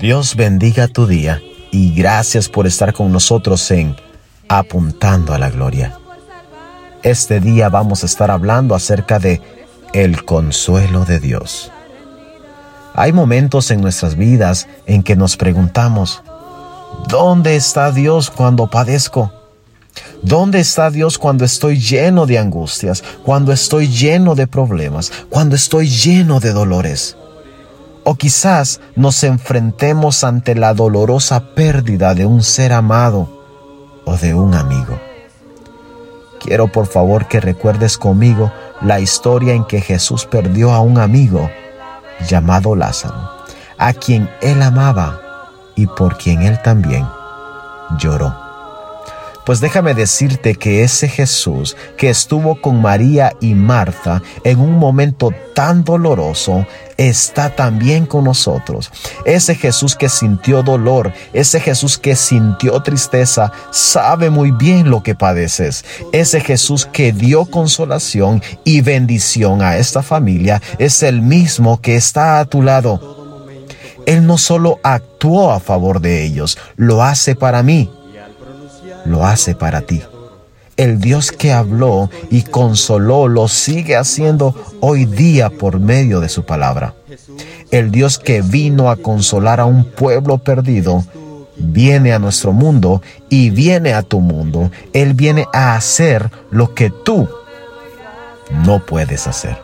Dios bendiga tu día y gracias por estar con nosotros en Apuntando a la Gloria. Este día vamos a estar hablando acerca de el consuelo de Dios. Hay momentos en nuestras vidas en que nos preguntamos, ¿dónde está Dios cuando padezco? ¿Dónde está Dios cuando estoy lleno de angustias, cuando estoy lleno de problemas, cuando estoy lleno de dolores? O quizás nos enfrentemos ante la dolorosa pérdida de un ser amado o de un amigo. Quiero por favor que recuerdes conmigo la historia en que Jesús perdió a un amigo llamado Lázaro, a quien él amaba y por quien él también lloró. Pues déjame decirte que ese Jesús que estuvo con María y Marta en un momento tan doloroso, está también con nosotros. Ese Jesús que sintió dolor, ese Jesús que sintió tristeza, sabe muy bien lo que padeces. Ese Jesús que dio consolación y bendición a esta familia es el mismo que está a tu lado. Él no solo actuó a favor de ellos, lo hace para mí lo hace para ti. El Dios que habló y consoló lo sigue haciendo hoy día por medio de su palabra. El Dios que vino a consolar a un pueblo perdido viene a nuestro mundo y viene a tu mundo. Él viene a hacer lo que tú no puedes hacer.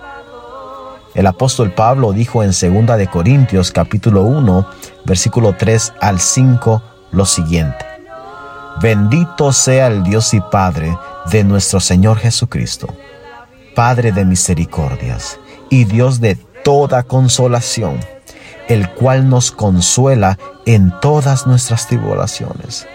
El apóstol Pablo dijo en 2 de Corintios capítulo 1, versículo 3 al 5 lo siguiente: Bendito sea el Dios y Padre de nuestro Señor Jesucristo, Padre de misericordias y Dios de toda consolación, el cual nos consuela en todas nuestras tribulaciones,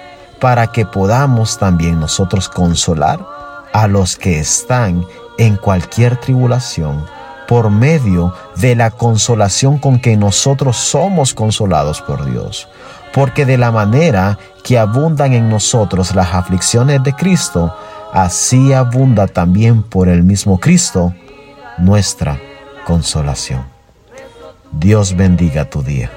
para que podamos también nosotros consolar a los que están en cualquier tribulación por medio de la consolación con que nosotros somos consolados por Dios. Porque de la manera que abundan en nosotros las aflicciones de Cristo, así abunda también por el mismo Cristo nuestra consolación. Dios bendiga tu día.